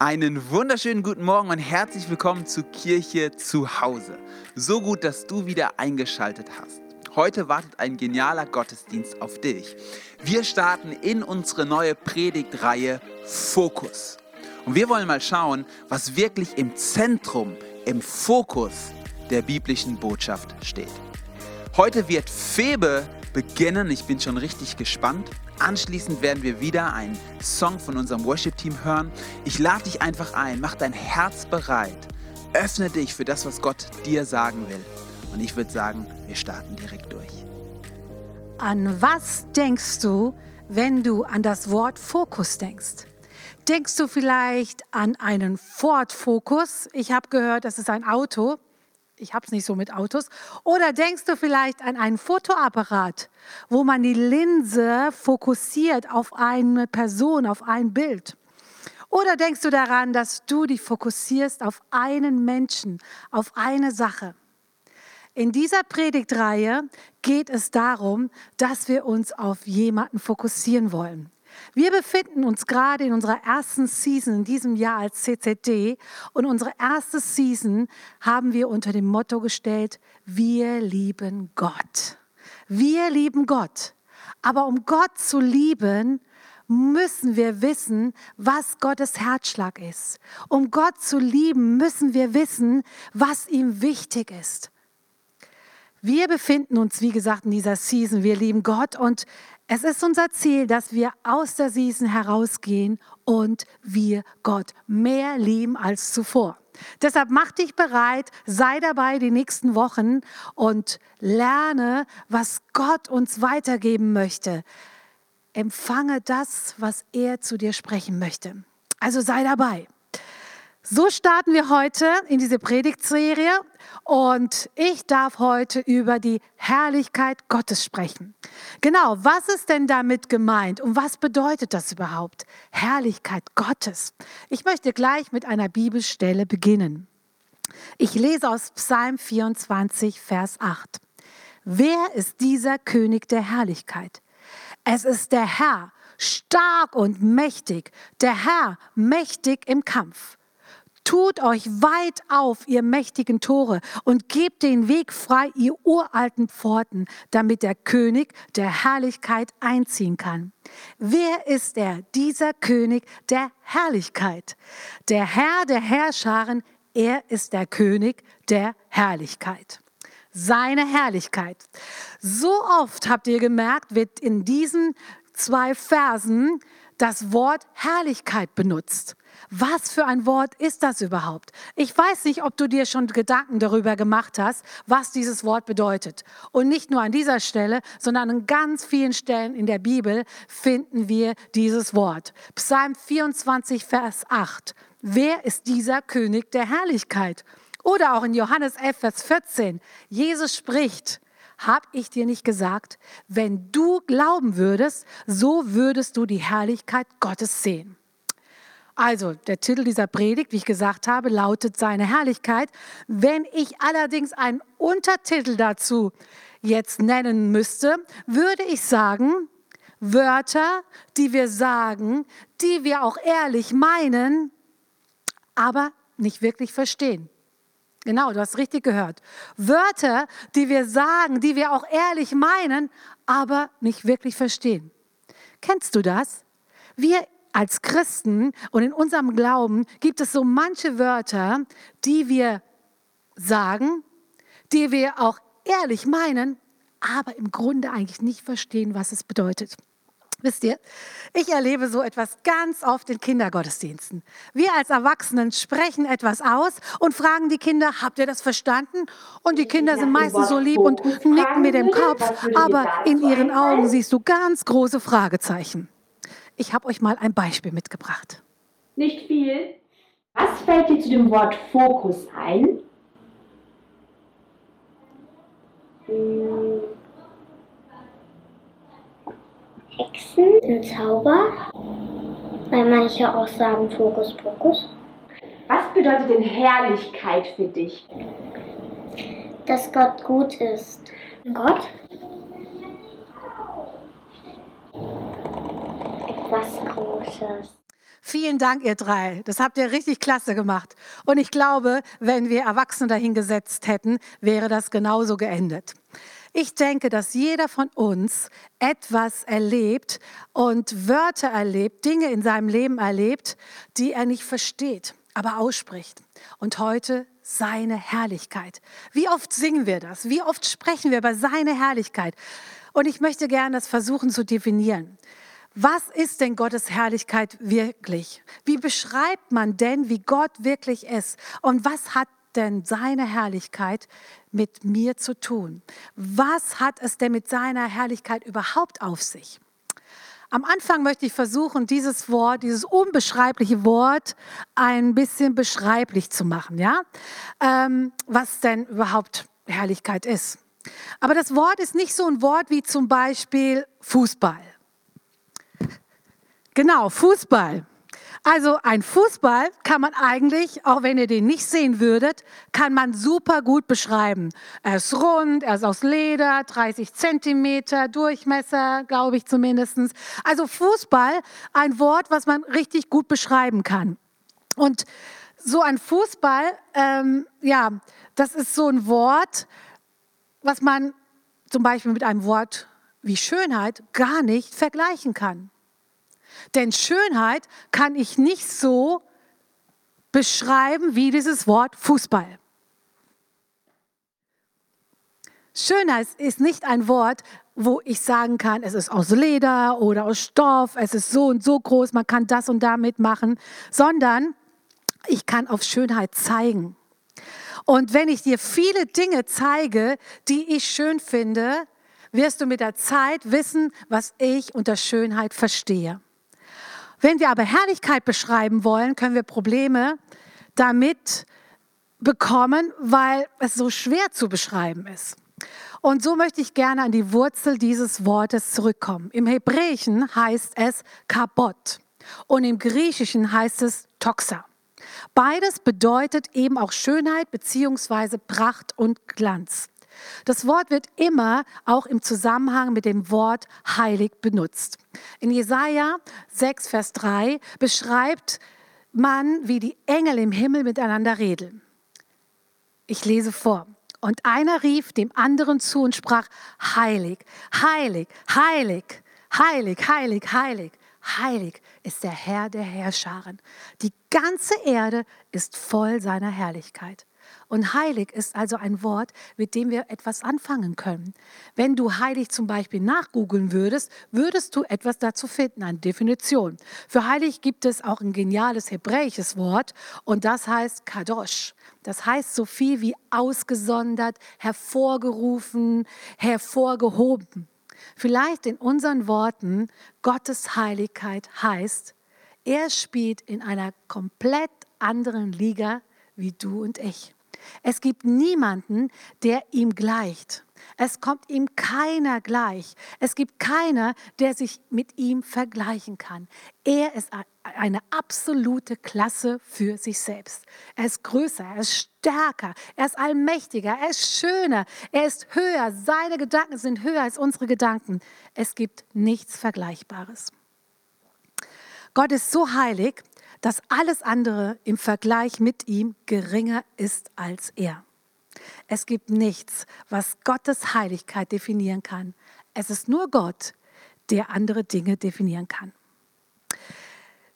Einen wunderschönen guten Morgen und herzlich willkommen zu Kirche zu Hause. So gut, dass du wieder eingeschaltet hast. Heute wartet ein genialer Gottesdienst auf dich. Wir starten in unsere neue Predigtreihe Fokus. Und wir wollen mal schauen, was wirklich im Zentrum, im Fokus der biblischen Botschaft steht. Heute wird Febe beginnen. Ich bin schon richtig gespannt. Anschließend werden wir wieder einen Song von unserem Worship-Team hören. Ich lade dich einfach ein, mach dein Herz bereit, öffne dich für das, was Gott dir sagen will. Und ich würde sagen, wir starten direkt durch. An was denkst du, wenn du an das Wort Fokus denkst? Denkst du vielleicht an einen Ford Focus? Ich habe gehört, das ist ein Auto ich habe es nicht so mit Autos. Oder denkst du vielleicht an einen Fotoapparat, wo man die Linse fokussiert auf eine Person, auf ein Bild? Oder denkst du daran, dass du dich fokussierst auf einen Menschen, auf eine Sache? In dieser Predigtreihe geht es darum, dass wir uns auf jemanden fokussieren wollen. Wir befinden uns gerade in unserer ersten Season in diesem Jahr als CCD und unsere erste Season haben wir unter dem Motto gestellt, wir lieben Gott. Wir lieben Gott. Aber um Gott zu lieben, müssen wir wissen, was Gottes Herzschlag ist. Um Gott zu lieben, müssen wir wissen, was ihm wichtig ist. Wir befinden uns, wie gesagt, in dieser Season. Wir lieben Gott und es ist unser Ziel, dass wir aus der Season herausgehen und wir Gott mehr lieben als zuvor. Deshalb mach dich bereit, sei dabei die nächsten Wochen und lerne, was Gott uns weitergeben möchte. Empfange das, was er zu dir sprechen möchte. Also sei dabei. So starten wir heute in diese Predigtserie und ich darf heute über die Herrlichkeit Gottes sprechen. Genau, was ist denn damit gemeint und was bedeutet das überhaupt? Herrlichkeit Gottes. Ich möchte gleich mit einer Bibelstelle beginnen. Ich lese aus Psalm 24, Vers 8. Wer ist dieser König der Herrlichkeit? Es ist der Herr, stark und mächtig, der Herr, mächtig im Kampf. Tut euch weit auf, ihr mächtigen Tore, und gebt den Weg frei, ihr uralten Pforten, damit der König der Herrlichkeit einziehen kann. Wer ist er, dieser König der Herrlichkeit? Der Herr der Herrscharen, er ist der König der Herrlichkeit seine Herrlichkeit. So oft habt ihr gemerkt, wird in diesen zwei Versen das Wort Herrlichkeit benutzt. Was für ein Wort ist das überhaupt? Ich weiß nicht, ob du dir schon Gedanken darüber gemacht hast, was dieses Wort bedeutet. Und nicht nur an dieser Stelle, sondern an ganz vielen Stellen in der Bibel finden wir dieses Wort. Psalm 24, Vers 8. Wer ist dieser König der Herrlichkeit? Oder auch in Johannes 11, Vers 14. Jesus spricht, hab ich dir nicht gesagt, wenn du glauben würdest, so würdest du die Herrlichkeit Gottes sehen. Also, der Titel dieser Predigt, wie ich gesagt habe, lautet seine Herrlichkeit. Wenn ich allerdings einen Untertitel dazu jetzt nennen müsste, würde ich sagen, Wörter, die wir sagen, die wir auch ehrlich meinen, aber nicht wirklich verstehen. Genau, du hast richtig gehört. Wörter, die wir sagen, die wir auch ehrlich meinen, aber nicht wirklich verstehen. Kennst du das? Wir als Christen und in unserem Glauben gibt es so manche Wörter, die wir sagen, die wir auch ehrlich meinen, aber im Grunde eigentlich nicht verstehen, was es bedeutet. Wisst ihr, ich erlebe so etwas ganz oft in Kindergottesdiensten. Wir als Erwachsenen sprechen etwas aus und fragen die Kinder, habt ihr das verstanden? Und die Kinder sind meistens so lieb und nicken mit dem Kopf, aber in ihren Augen siehst du ganz große Fragezeichen. Ich habe euch mal ein Beispiel mitgebracht. Nicht viel. Was fällt dir zu dem Wort Fokus ein? Hexen, ein Zauber, weil manche auch sagen Fokus, Fokus. Was bedeutet denn Herrlichkeit für dich? Dass Gott gut ist. Gott was Großes. Vielen Dank, ihr drei. Das habt ihr richtig klasse gemacht. Und ich glaube, wenn wir Erwachsene dahingesetzt hätten, wäre das genauso geendet. Ich denke, dass jeder von uns etwas erlebt und Wörter erlebt, Dinge in seinem Leben erlebt, die er nicht versteht, aber ausspricht. Und heute seine Herrlichkeit. Wie oft singen wir das? Wie oft sprechen wir über seine Herrlichkeit? Und ich möchte gerne das versuchen zu definieren. Was ist denn Gottes Herrlichkeit wirklich? Wie beschreibt man denn, wie Gott wirklich ist? Und was hat denn seine Herrlichkeit mit mir zu tun? Was hat es denn mit seiner Herrlichkeit überhaupt auf sich? Am Anfang möchte ich versuchen, dieses Wort, dieses unbeschreibliche Wort ein bisschen beschreiblich zu machen, ja? Ähm, was denn überhaupt Herrlichkeit ist. Aber das Wort ist nicht so ein Wort wie zum Beispiel Fußball. Genau, Fußball. Also ein Fußball kann man eigentlich, auch wenn ihr den nicht sehen würdet, kann man super gut beschreiben. Er ist rund, er ist aus Leder, 30 Zentimeter Durchmesser, glaube ich zumindest. Also Fußball, ein Wort, was man richtig gut beschreiben kann. Und so ein Fußball, ähm, ja, das ist so ein Wort, was man zum Beispiel mit einem Wort wie Schönheit gar nicht vergleichen kann. Denn Schönheit kann ich nicht so beschreiben wie dieses Wort Fußball. Schönheit ist nicht ein Wort, wo ich sagen kann, es ist aus Leder oder aus Stoff, es ist so und so groß, man kann das und damit machen, sondern ich kann auf Schönheit zeigen. Und wenn ich dir viele Dinge zeige, die ich schön finde, wirst du mit der Zeit wissen, was ich unter Schönheit verstehe. Wenn wir aber Herrlichkeit beschreiben wollen, können wir Probleme damit bekommen, weil es so schwer zu beschreiben ist. Und so möchte ich gerne an die Wurzel dieses Wortes zurückkommen. Im Hebräischen heißt es Kabot und im Griechischen heißt es Toxa. Beides bedeutet eben auch Schönheit beziehungsweise Pracht und Glanz. Das Wort wird immer auch im Zusammenhang mit dem Wort heilig benutzt. In Jesaja 6, Vers 3 beschreibt man, wie die Engel im Himmel miteinander reden. Ich lese vor. Und einer rief dem anderen zu und sprach, heilig, heilig, heilig, heilig, heilig, heilig, heilig ist der Herr der Herrscharen. Die ganze Erde ist voll seiner Herrlichkeit. Und heilig ist also ein Wort, mit dem wir etwas anfangen können. Wenn du heilig zum Beispiel nachgoogeln würdest, würdest du etwas dazu finden, eine Definition. Für heilig gibt es auch ein geniales hebräisches Wort und das heißt Kadosh. Das heißt so viel wie ausgesondert, hervorgerufen, hervorgehoben. Vielleicht in unseren Worten, Gottes Heiligkeit heißt, er spielt in einer komplett anderen Liga wie du und ich. Es gibt niemanden, der ihm gleicht. Es kommt ihm keiner gleich. Es gibt keiner, der sich mit ihm vergleichen kann. Er ist eine absolute Klasse für sich selbst. Er ist größer, er ist stärker, er ist allmächtiger, er ist schöner, er ist höher. Seine Gedanken sind höher als unsere Gedanken. Es gibt nichts Vergleichbares. Gott ist so heilig, dass alles andere im Vergleich mit ihm geringer ist als er. Es gibt nichts, was Gottes Heiligkeit definieren kann. Es ist nur Gott, der andere Dinge definieren kann.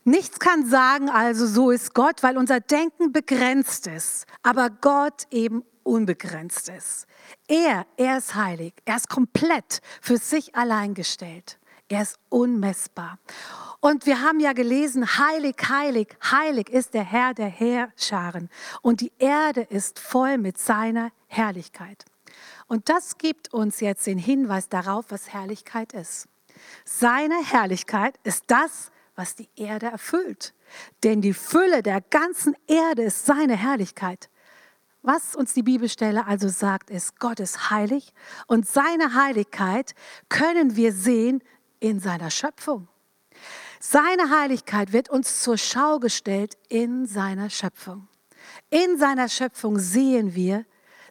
Nichts kann sagen, also so ist Gott, weil unser Denken begrenzt ist, aber Gott eben unbegrenzt ist. Er, er ist heilig, er ist komplett für sich allein gestellt. Er ist unmessbar. Und wir haben ja gelesen, heilig, heilig, heilig ist der Herr der Heerscharen. Und die Erde ist voll mit seiner Herrlichkeit. Und das gibt uns jetzt den Hinweis darauf, was Herrlichkeit ist. Seine Herrlichkeit ist das, was die Erde erfüllt. Denn die Fülle der ganzen Erde ist seine Herrlichkeit. Was uns die Bibelstelle also sagt, ist, Gott ist heilig und seine Heiligkeit können wir sehen in seiner Schöpfung. Seine Heiligkeit wird uns zur Schau gestellt in seiner Schöpfung. In seiner Schöpfung sehen wir,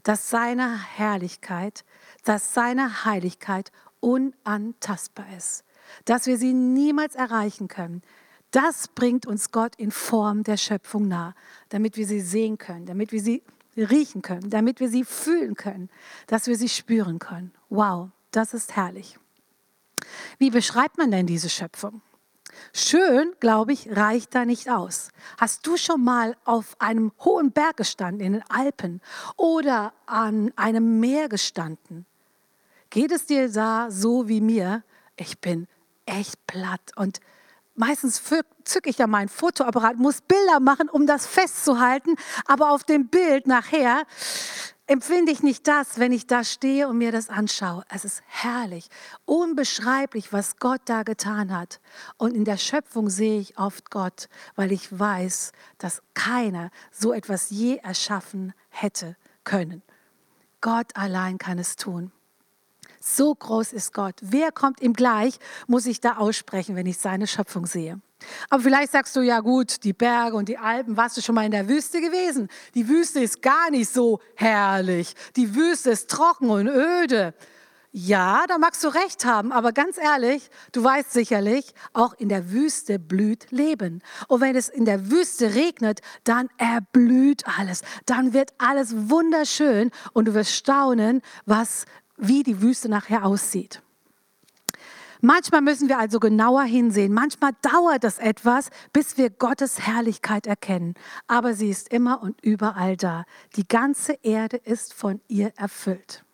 dass seine Herrlichkeit, dass seine Heiligkeit unantastbar ist, dass wir sie niemals erreichen können. Das bringt uns Gott in Form der Schöpfung nah, damit wir sie sehen können, damit wir sie riechen können, damit wir sie fühlen können, dass wir sie spüren können. Wow, das ist herrlich. Wie beschreibt man denn diese Schöpfung? Schön, glaube ich, reicht da nicht aus. Hast du schon mal auf einem hohen Berg gestanden, in den Alpen oder an einem Meer gestanden? Geht es dir da so wie mir? Ich bin echt platt und meistens zücke ich ja meinen Fotoapparat, muss Bilder machen, um das festzuhalten, aber auf dem Bild nachher empfinde ich nicht das, wenn ich da stehe und mir das anschaue. Es ist herrlich, unbeschreiblich, was Gott da getan hat. Und in der Schöpfung sehe ich oft Gott, weil ich weiß, dass keiner so etwas je erschaffen hätte können. Gott allein kann es tun. So groß ist Gott. Wer kommt ihm gleich, muss ich da aussprechen, wenn ich seine Schöpfung sehe. Aber vielleicht sagst du, ja gut, die Berge und die Alpen, warst du schon mal in der Wüste gewesen? Die Wüste ist gar nicht so herrlich. Die Wüste ist trocken und öde. Ja, da magst du recht haben, aber ganz ehrlich, du weißt sicherlich, auch in der Wüste blüht Leben. Und wenn es in der Wüste regnet, dann erblüht alles. Dann wird alles wunderschön und du wirst staunen, was wie die Wüste nachher aussieht. Manchmal müssen wir also genauer hinsehen. Manchmal dauert es etwas, bis wir Gottes Herrlichkeit erkennen. Aber sie ist immer und überall da. Die ganze Erde ist von ihr erfüllt.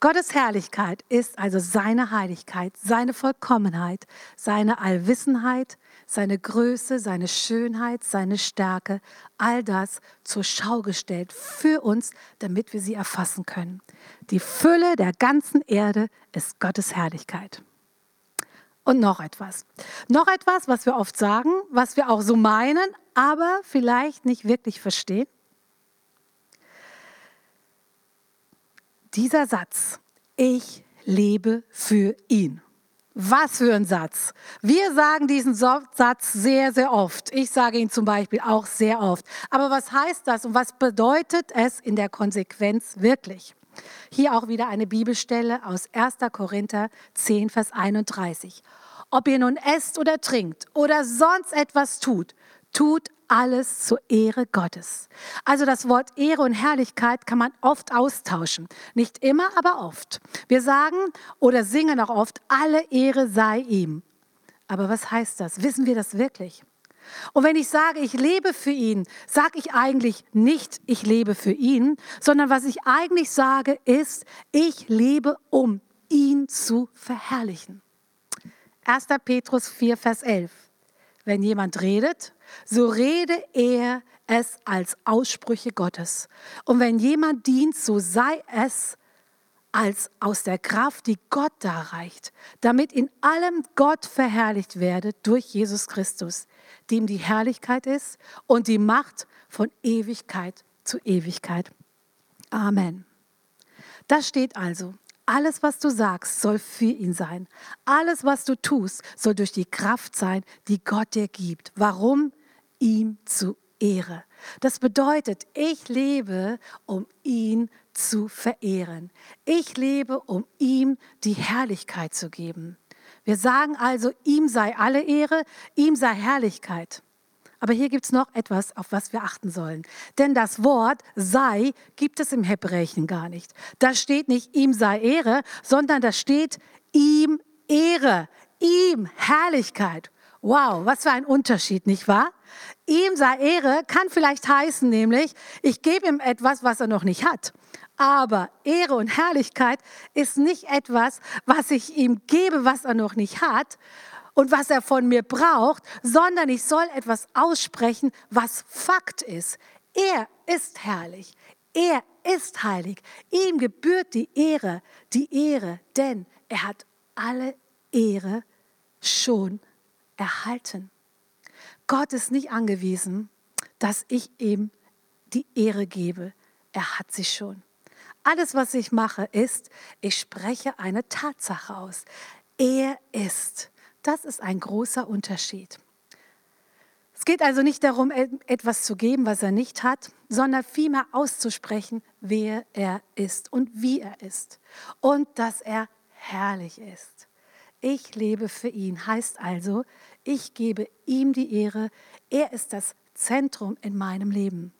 Gottes Herrlichkeit ist also seine Heiligkeit, seine Vollkommenheit, seine Allwissenheit, seine Größe, seine Schönheit, seine Stärke, all das zur Schau gestellt für uns, damit wir sie erfassen können. Die Fülle der ganzen Erde ist Gottes Herrlichkeit. Und noch etwas. Noch etwas, was wir oft sagen, was wir auch so meinen, aber vielleicht nicht wirklich verstehen. Dieser Satz, ich lebe für ihn. Was für ein Satz. Wir sagen diesen Satz sehr, sehr oft. Ich sage ihn zum Beispiel auch sehr oft. Aber was heißt das und was bedeutet es in der Konsequenz wirklich? Hier auch wieder eine Bibelstelle aus 1. Korinther 10, Vers 31. Ob ihr nun esst oder trinkt oder sonst etwas tut, tut alles zur Ehre Gottes. Also das Wort Ehre und Herrlichkeit kann man oft austauschen. Nicht immer, aber oft. Wir sagen oder singen auch oft, alle Ehre sei ihm. Aber was heißt das? Wissen wir das wirklich? Und wenn ich sage, ich lebe für ihn, sage ich eigentlich nicht, ich lebe für ihn, sondern was ich eigentlich sage, ist, ich lebe, um ihn zu verherrlichen. 1. Petrus 4, Vers 11. Wenn jemand redet, so rede er es als Aussprüche Gottes. Und wenn jemand dient, so sei es als aus der Kraft, die Gott darreicht, damit in allem Gott verherrlicht werde durch Jesus Christus, dem die Herrlichkeit ist und die Macht von Ewigkeit zu Ewigkeit. Amen. Das steht also. Alles, was du sagst, soll für ihn sein. Alles, was du tust, soll durch die Kraft sein, die Gott dir gibt. Warum? ihm zu Ehre. Das bedeutet, ich lebe, um ihn zu verehren. Ich lebe, um ihm die Herrlichkeit zu geben. Wir sagen also, ihm sei alle Ehre, ihm sei Herrlichkeit. Aber hier gibt es noch etwas, auf was wir achten sollen. Denn das Wort sei gibt es im Hebräischen gar nicht. Da steht nicht ihm sei Ehre, sondern da steht ihm Ehre, ihm Herrlichkeit. Wow, was für ein Unterschied, nicht wahr? Ihm sei Ehre kann vielleicht heißen, nämlich, ich gebe ihm etwas, was er noch nicht hat. Aber Ehre und Herrlichkeit ist nicht etwas, was ich ihm gebe, was er noch nicht hat und was er von mir braucht, sondern ich soll etwas aussprechen, was Fakt ist. Er ist herrlich. Er ist heilig. Ihm gebührt die Ehre, die Ehre, denn er hat alle Ehre schon erhalten. Gott ist nicht angewiesen, dass ich ihm die Ehre gebe. Er hat sie schon. Alles, was ich mache, ist, ich spreche eine Tatsache aus. Er ist. Das ist ein großer Unterschied. Es geht also nicht darum, etwas zu geben, was er nicht hat, sondern vielmehr auszusprechen, wer er ist und wie er ist. Und dass er herrlich ist. Ich lebe für ihn. Heißt also, ich gebe ihm die Ehre. Er ist das Zentrum in meinem Leben.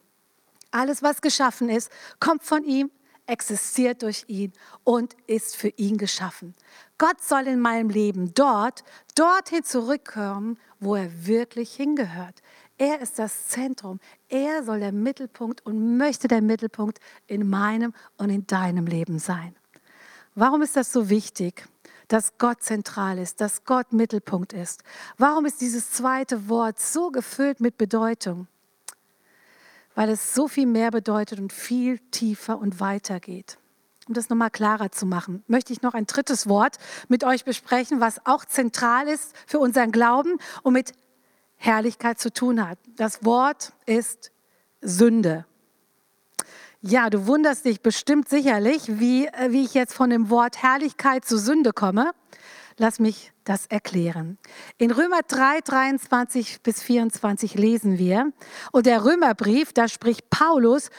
Alles, was geschaffen ist, kommt von ihm, existiert durch ihn und ist für ihn geschaffen. Gott soll in meinem Leben dort, dorthin zurückkommen, wo er wirklich hingehört. Er ist das Zentrum. Er soll der Mittelpunkt und möchte der Mittelpunkt in meinem und in deinem Leben sein. Warum ist das so wichtig, dass Gott zentral ist, dass Gott Mittelpunkt ist? Warum ist dieses zweite Wort so gefüllt mit Bedeutung? Weil es so viel mehr bedeutet und viel tiefer und weiter geht. Um das nochmal klarer zu machen, möchte ich noch ein drittes Wort mit euch besprechen, was auch zentral ist für unseren Glauben und mit Herrlichkeit zu tun hat. Das Wort ist Sünde. Ja, du wunderst dich bestimmt sicherlich, wie, äh, wie ich jetzt von dem Wort Herrlichkeit zu Sünde komme. Lass mich das erklären. In Römer 3, 23 bis 24 lesen wir, und der Römerbrief, da spricht Paulus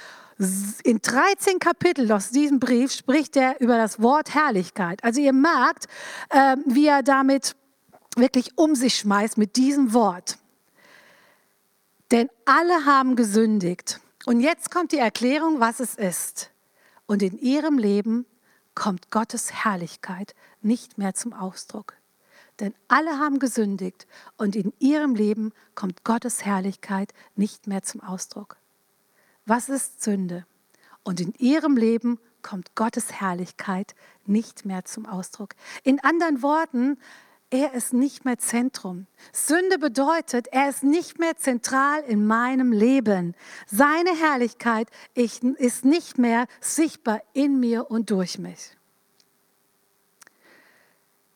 in 13 Kapiteln aus diesem Brief spricht er über das Wort Herrlichkeit. Also ihr merkt, äh, wie er damit wirklich um sich schmeißt mit diesem Wort. Denn alle haben gesündigt. Und jetzt kommt die Erklärung, was es ist. Und in ihrem Leben kommt Gottes Herrlichkeit nicht mehr zum Ausdruck. Denn alle haben gesündigt und in ihrem Leben kommt Gottes Herrlichkeit nicht mehr zum Ausdruck. Was ist Sünde? Und in ihrem Leben kommt Gottes Herrlichkeit nicht mehr zum Ausdruck. In anderen Worten, er ist nicht mehr Zentrum. Sünde bedeutet, er ist nicht mehr zentral in meinem Leben. Seine Herrlichkeit ist nicht mehr sichtbar in mir und durch mich.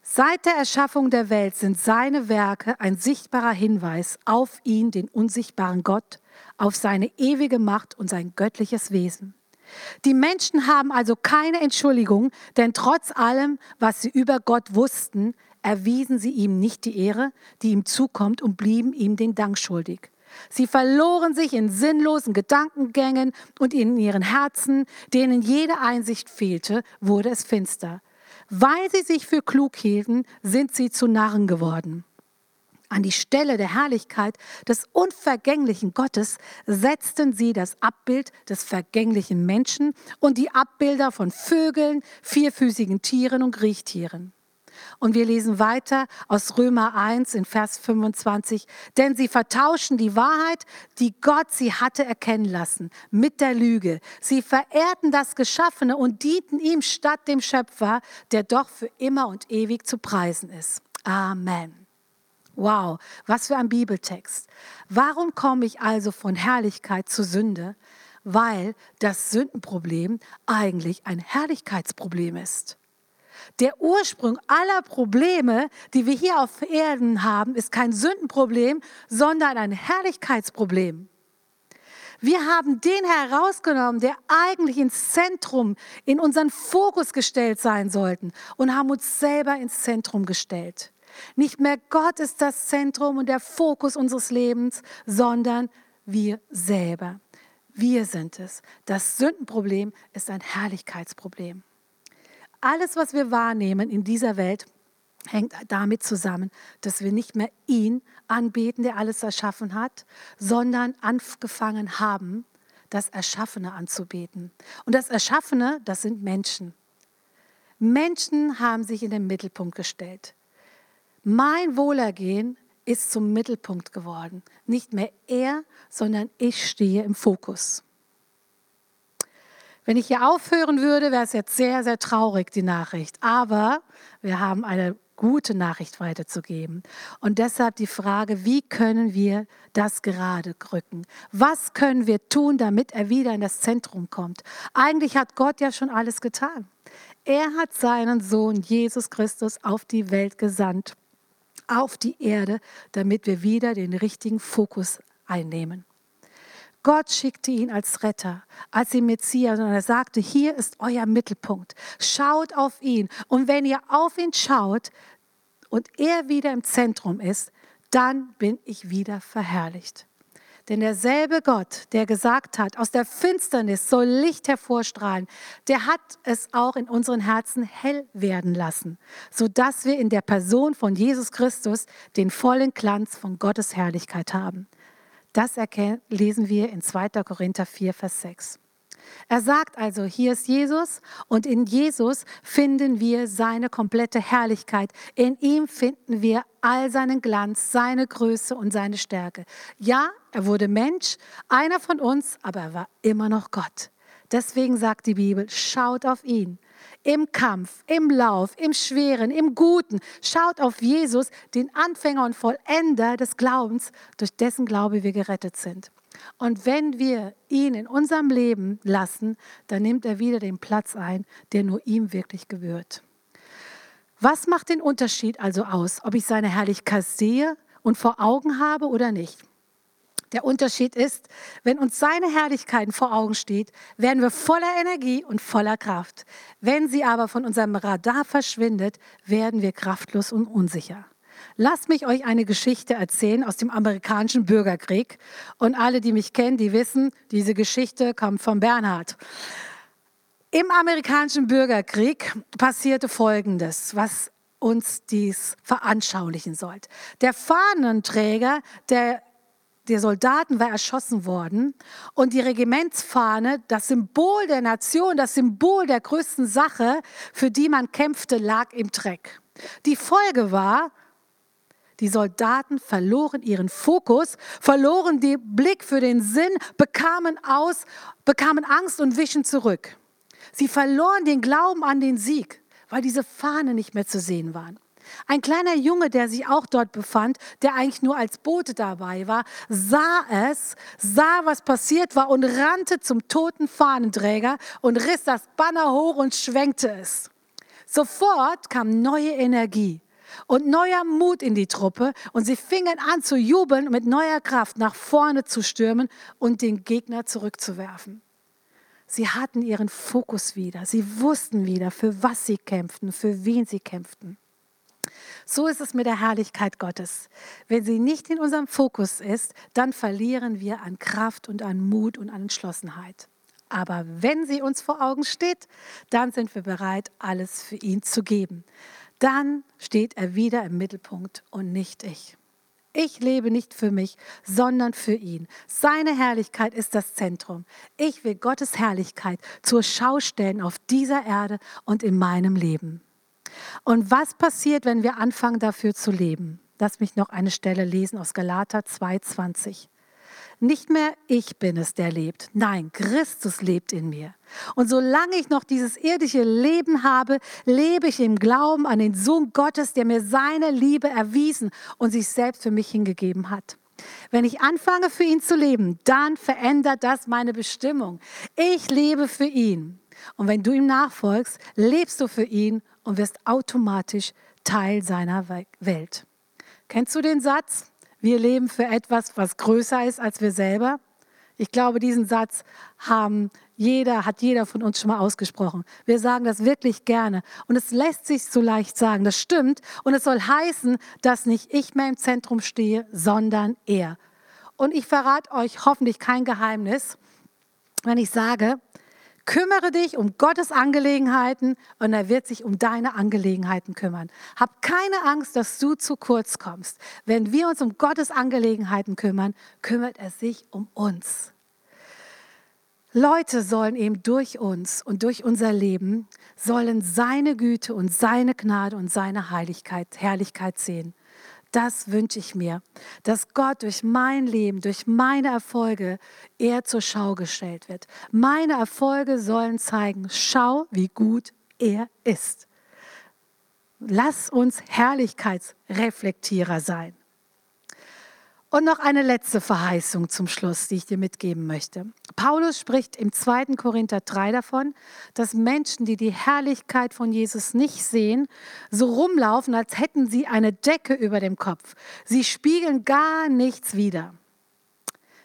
Seit der Erschaffung der Welt sind seine Werke ein sichtbarer Hinweis auf ihn, den unsichtbaren Gott, auf seine ewige Macht und sein göttliches Wesen. Die Menschen haben also keine Entschuldigung, denn trotz allem, was sie über Gott wussten, erwiesen sie ihm nicht die Ehre, die ihm zukommt und blieben ihm den Dank schuldig. Sie verloren sich in sinnlosen Gedankengängen und in ihren Herzen, denen jede Einsicht fehlte, wurde es finster. Weil sie sich für klug hielten, sind sie zu Narren geworden. An die Stelle der Herrlichkeit des unvergänglichen Gottes setzten sie das Abbild des vergänglichen Menschen und die Abbilder von Vögeln, vierfüßigen Tieren und Kriechtieren. Und wir lesen weiter aus Römer 1 in Vers 25. Denn sie vertauschen die Wahrheit, die Gott sie hatte erkennen lassen, mit der Lüge. Sie verehrten das Geschaffene und dienten ihm statt dem Schöpfer, der doch für immer und ewig zu preisen ist. Amen. Wow, was für ein Bibeltext. Warum komme ich also von Herrlichkeit zu Sünde? Weil das Sündenproblem eigentlich ein Herrlichkeitsproblem ist. Der Ursprung aller Probleme, die wir hier auf Erden haben, ist kein Sündenproblem, sondern ein Herrlichkeitsproblem. Wir haben den herausgenommen, der eigentlich ins Zentrum, in unseren Fokus gestellt sein sollten und haben uns selber ins Zentrum gestellt. Nicht mehr Gott ist das Zentrum und der Fokus unseres Lebens, sondern wir selber. Wir sind es. Das Sündenproblem ist ein Herrlichkeitsproblem. Alles, was wir wahrnehmen in dieser Welt, hängt damit zusammen, dass wir nicht mehr ihn anbeten, der alles erschaffen hat, sondern angefangen haben, das Erschaffene anzubeten. Und das Erschaffene, das sind Menschen. Menschen haben sich in den Mittelpunkt gestellt. Mein Wohlergehen ist zum Mittelpunkt geworden. Nicht mehr er, sondern ich stehe im Fokus. Wenn ich hier aufhören würde, wäre es jetzt sehr, sehr traurig, die Nachricht. Aber wir haben eine gute Nachricht weiterzugeben. Und deshalb die Frage, wie können wir das gerade rücken? Was können wir tun, damit er wieder in das Zentrum kommt? Eigentlich hat Gott ja schon alles getan. Er hat seinen Sohn Jesus Christus auf die Welt gesandt, auf die Erde, damit wir wieder den richtigen Fokus einnehmen. Gott schickte ihn als Retter, als den Messias und er sagte, hier ist euer Mittelpunkt. Schaut auf ihn. Und wenn ihr auf ihn schaut und er wieder im Zentrum ist, dann bin ich wieder verherrlicht. Denn derselbe Gott, der gesagt hat, aus der Finsternis soll Licht hervorstrahlen, der hat es auch in unseren Herzen hell werden lassen, sodass wir in der Person von Jesus Christus den vollen Glanz von Gottes Herrlichkeit haben. Das lesen wir in 2. Korinther 4, Vers 6. Er sagt also, hier ist Jesus und in Jesus finden wir seine komplette Herrlichkeit. In ihm finden wir all seinen Glanz, seine Größe und seine Stärke. Ja, er wurde Mensch, einer von uns, aber er war immer noch Gott. Deswegen sagt die Bibel, schaut auf ihn. Im Kampf, im Lauf, im Schweren, im Guten. Schaut auf Jesus, den Anfänger und Vollender des Glaubens, durch dessen Glaube wir gerettet sind. Und wenn wir ihn in unserem Leben lassen, dann nimmt er wieder den Platz ein, der nur ihm wirklich gebührt. Was macht den Unterschied also aus, ob ich seine Herrlichkeit sehe und vor Augen habe oder nicht? Der Unterschied ist, wenn uns seine Herrlichkeit vor Augen steht, werden wir voller Energie und voller Kraft. Wenn sie aber von unserem Radar verschwindet, werden wir kraftlos und unsicher. Lasst mich euch eine Geschichte erzählen aus dem amerikanischen Bürgerkrieg. Und alle, die mich kennen, die wissen, diese Geschichte kommt von Bernhard. Im amerikanischen Bürgerkrieg passierte Folgendes, was uns dies veranschaulichen soll. Der Fahnenträger der der Soldaten war erschossen worden und die Regimentsfahne, das Symbol der Nation, das Symbol der größten Sache, für die man kämpfte, lag im Dreck. Die Folge war, die Soldaten verloren ihren Fokus, verloren den Blick für den Sinn, bekamen aus, bekamen Angst und wichen zurück. Sie verloren den Glauben an den Sieg, weil diese Fahne nicht mehr zu sehen waren. Ein kleiner Junge, der sich auch dort befand, der eigentlich nur als Bote dabei war, sah es, sah, was passiert war und rannte zum toten Fahnenträger und riss das Banner hoch und schwenkte es. Sofort kam neue Energie und neuer Mut in die Truppe und sie fingen an zu jubeln und mit neuer Kraft nach vorne zu stürmen und den Gegner zurückzuwerfen. Sie hatten ihren Fokus wieder. Sie wussten wieder, für was sie kämpften, für wen sie kämpften. So ist es mit der Herrlichkeit Gottes. Wenn sie nicht in unserem Fokus ist, dann verlieren wir an Kraft und an Mut und an Entschlossenheit. Aber wenn sie uns vor Augen steht, dann sind wir bereit, alles für ihn zu geben dann steht er wieder im Mittelpunkt und nicht ich. Ich lebe nicht für mich, sondern für ihn. Seine Herrlichkeit ist das Zentrum. Ich will Gottes Herrlichkeit zur Schau stellen auf dieser Erde und in meinem Leben. Und was passiert, wenn wir anfangen dafür zu leben? Lass mich noch eine Stelle lesen aus Galater 2,20. Nicht mehr ich bin es, der lebt. Nein, Christus lebt in mir. Und solange ich noch dieses irdische Leben habe, lebe ich im Glauben an den Sohn Gottes, der mir seine Liebe erwiesen und sich selbst für mich hingegeben hat. Wenn ich anfange für ihn zu leben, dann verändert das meine Bestimmung. Ich lebe für ihn. Und wenn du ihm nachfolgst, lebst du für ihn und wirst automatisch Teil seiner Welt. Kennst du den Satz? Wir leben für etwas, was größer ist als wir selber. Ich glaube, diesen Satz haben jeder, hat jeder von uns schon mal ausgesprochen. Wir sagen das wirklich gerne. Und es lässt sich so leicht sagen. Das stimmt. Und es soll heißen, dass nicht ich mehr im Zentrum stehe, sondern er. Und ich verrate euch hoffentlich kein Geheimnis, wenn ich sage, Kümmere dich um Gottes Angelegenheiten und er wird sich um deine Angelegenheiten kümmern. Hab keine Angst, dass du zu kurz kommst. Wenn wir uns um Gottes Angelegenheiten kümmern, kümmert er sich um uns. Leute sollen eben durch uns und durch unser Leben, sollen seine Güte und seine Gnade und seine Heiligkeit, Herrlichkeit sehen. Das wünsche ich mir, dass Gott durch mein Leben, durch meine Erfolge eher zur Schau gestellt wird. Meine Erfolge sollen zeigen, schau, wie gut er ist. Lass uns Herrlichkeitsreflektierer sein. Und noch eine letzte Verheißung zum Schluss, die ich dir mitgeben möchte. Paulus spricht im 2. Korinther 3 davon, dass Menschen, die die Herrlichkeit von Jesus nicht sehen, so rumlaufen, als hätten sie eine Decke über dem Kopf. Sie spiegeln gar nichts wider.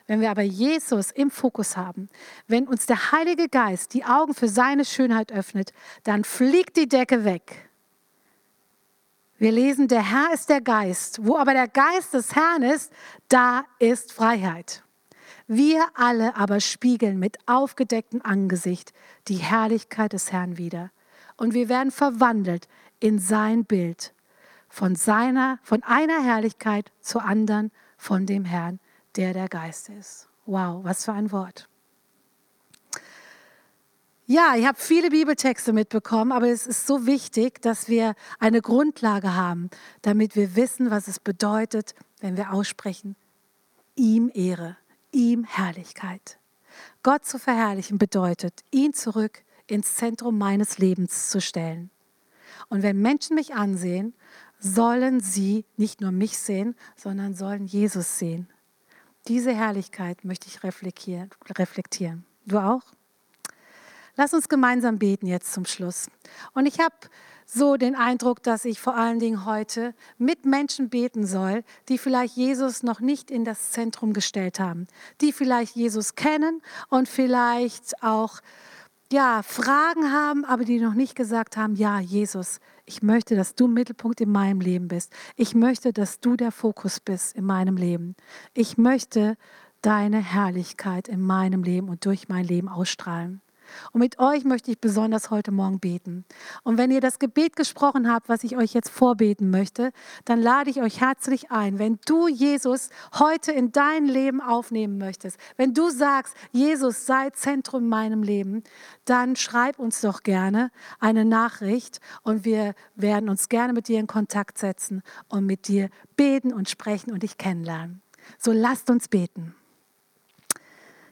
Wenn wir aber Jesus im Fokus haben, wenn uns der Heilige Geist die Augen für seine Schönheit öffnet, dann fliegt die Decke weg wir lesen, der Herr ist der Geist. Wo aber der Geist des Herrn ist, da ist Freiheit. Wir alle aber spiegeln mit aufgedecktem Angesicht die Herrlichkeit des Herrn wider. Und wir werden verwandelt in sein Bild. Von, seiner, von einer Herrlichkeit zur anderen, von dem Herrn, der der Geist ist. Wow, was für ein Wort. Ja, ich habe viele Bibeltexte mitbekommen, aber es ist so wichtig, dass wir eine Grundlage haben, damit wir wissen, was es bedeutet, wenn wir aussprechen, ihm Ehre, ihm Herrlichkeit. Gott zu verherrlichen bedeutet, ihn zurück ins Zentrum meines Lebens zu stellen. Und wenn Menschen mich ansehen, sollen sie nicht nur mich sehen, sondern sollen Jesus sehen. Diese Herrlichkeit möchte ich reflektieren. Du auch? Lass uns gemeinsam beten jetzt zum Schluss. Und ich habe so den Eindruck, dass ich vor allen Dingen heute mit Menschen beten soll, die vielleicht Jesus noch nicht in das Zentrum gestellt haben, die vielleicht Jesus kennen und vielleicht auch ja, Fragen haben, aber die noch nicht gesagt haben, ja, Jesus, ich möchte, dass du Mittelpunkt in meinem Leben bist. Ich möchte, dass du der Fokus bist in meinem Leben. Ich möchte deine Herrlichkeit in meinem Leben und durch mein Leben ausstrahlen. Und mit euch möchte ich besonders heute Morgen beten. Und wenn ihr das Gebet gesprochen habt, was ich euch jetzt vorbeten möchte, dann lade ich euch herzlich ein, wenn du Jesus heute in dein Leben aufnehmen möchtest, wenn du sagst, Jesus sei Zentrum in meinem Leben, dann schreib uns doch gerne eine Nachricht und wir werden uns gerne mit dir in Kontakt setzen und mit dir beten und sprechen und dich kennenlernen. So lasst uns beten.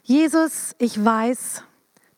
Jesus, ich weiß,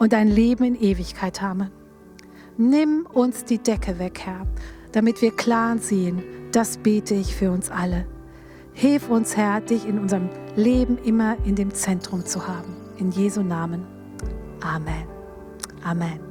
und ein Leben in Ewigkeit habe. Nimm uns die Decke weg, Herr, damit wir klar sehen. Das bete ich für uns alle. Hilf uns, Herr, dich in unserem Leben immer in dem Zentrum zu haben. In Jesu Namen. Amen. Amen.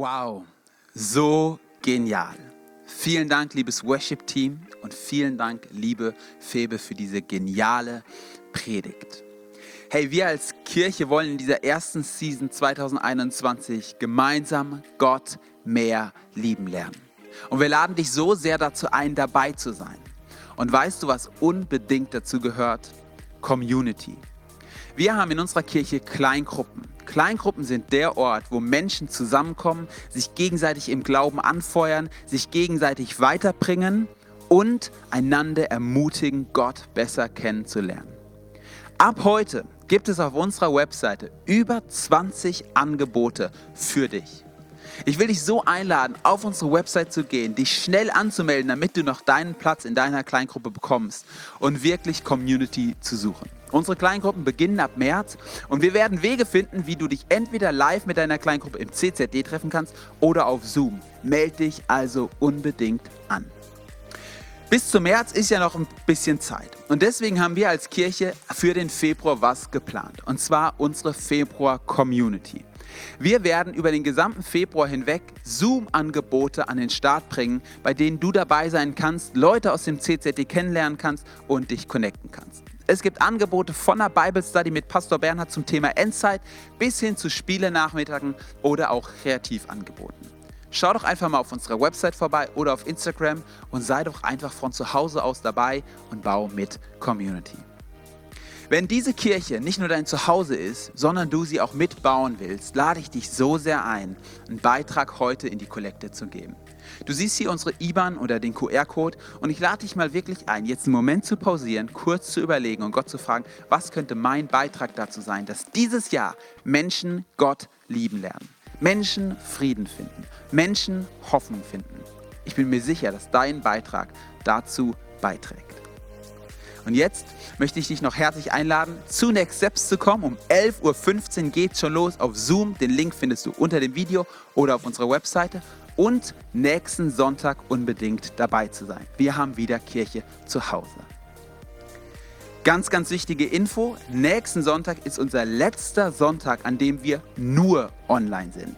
Wow, so genial. Vielen Dank, liebes Worship-Team und vielen Dank, liebe Febe, für diese geniale Predigt. Hey, wir als Kirche wollen in dieser ersten Season 2021 gemeinsam Gott mehr lieben lernen. Und wir laden dich so sehr dazu ein, dabei zu sein. Und weißt du, was unbedingt dazu gehört? Community. Wir haben in unserer Kirche Kleingruppen. Kleingruppen sind der Ort, wo Menschen zusammenkommen, sich gegenseitig im Glauben anfeuern, sich gegenseitig weiterbringen und einander ermutigen, Gott besser kennenzulernen. Ab heute gibt es auf unserer Webseite über 20 Angebote für dich. Ich will dich so einladen, auf unsere Website zu gehen, dich schnell anzumelden, damit du noch deinen Platz in deiner Kleingruppe bekommst und wirklich Community zu suchen. Unsere Kleingruppen beginnen ab März und wir werden Wege finden, wie du dich entweder live mit deiner Kleingruppe im CZD treffen kannst oder auf Zoom. Meld dich also unbedingt an. Bis zum März ist ja noch ein bisschen Zeit. Und deswegen haben wir als Kirche für den Februar was geplant. Und zwar unsere Februar-Community. Wir werden über den gesamten Februar hinweg Zoom-Angebote an den Start bringen, bei denen du dabei sein kannst, Leute aus dem CZD kennenlernen kannst und dich connecten kannst. Es gibt Angebote von der Bible Study mit Pastor Bernhard zum Thema Endzeit bis hin zu Spielenachmittagen oder auch Kreativangeboten. Schau doch einfach mal auf unserer Website vorbei oder auf Instagram und sei doch einfach von zu Hause aus dabei und bau mit Community. Wenn diese Kirche nicht nur dein Zuhause ist, sondern du sie auch mitbauen willst, lade ich dich so sehr ein, einen Beitrag heute in die Kollekte zu geben. Du siehst hier unsere IBAN oder den QR-Code und ich lade dich mal wirklich ein, jetzt einen Moment zu pausieren, kurz zu überlegen und Gott zu fragen, was könnte mein Beitrag dazu sein, dass dieses Jahr Menschen Gott lieben lernen, Menschen Frieden finden, Menschen Hoffnung finden. Ich bin mir sicher, dass dein Beitrag dazu beiträgt. Und jetzt möchte ich dich noch herzlich einladen, zu Next Steps zu kommen. Um 11.15 Uhr geht schon los auf Zoom. Den Link findest du unter dem Video oder auf unserer Webseite. Und nächsten Sonntag unbedingt dabei zu sein. Wir haben wieder Kirche zu Hause. Ganz, ganz wichtige Info. Nächsten Sonntag ist unser letzter Sonntag, an dem wir nur online sind.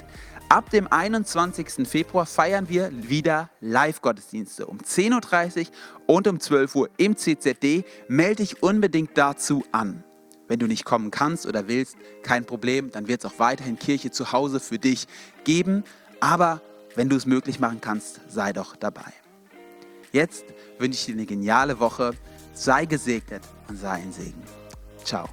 Ab dem 21. Februar feiern wir wieder Live-Gottesdienste um 10.30 Uhr und um 12 Uhr im CZD. Melde dich unbedingt dazu an. Wenn du nicht kommen kannst oder willst, kein Problem, dann wird es auch weiterhin Kirche zu Hause für dich geben. Aber wenn du es möglich machen kannst, sei doch dabei. Jetzt wünsche ich dir eine geniale Woche. Sei gesegnet und sei ein Segen. Ciao.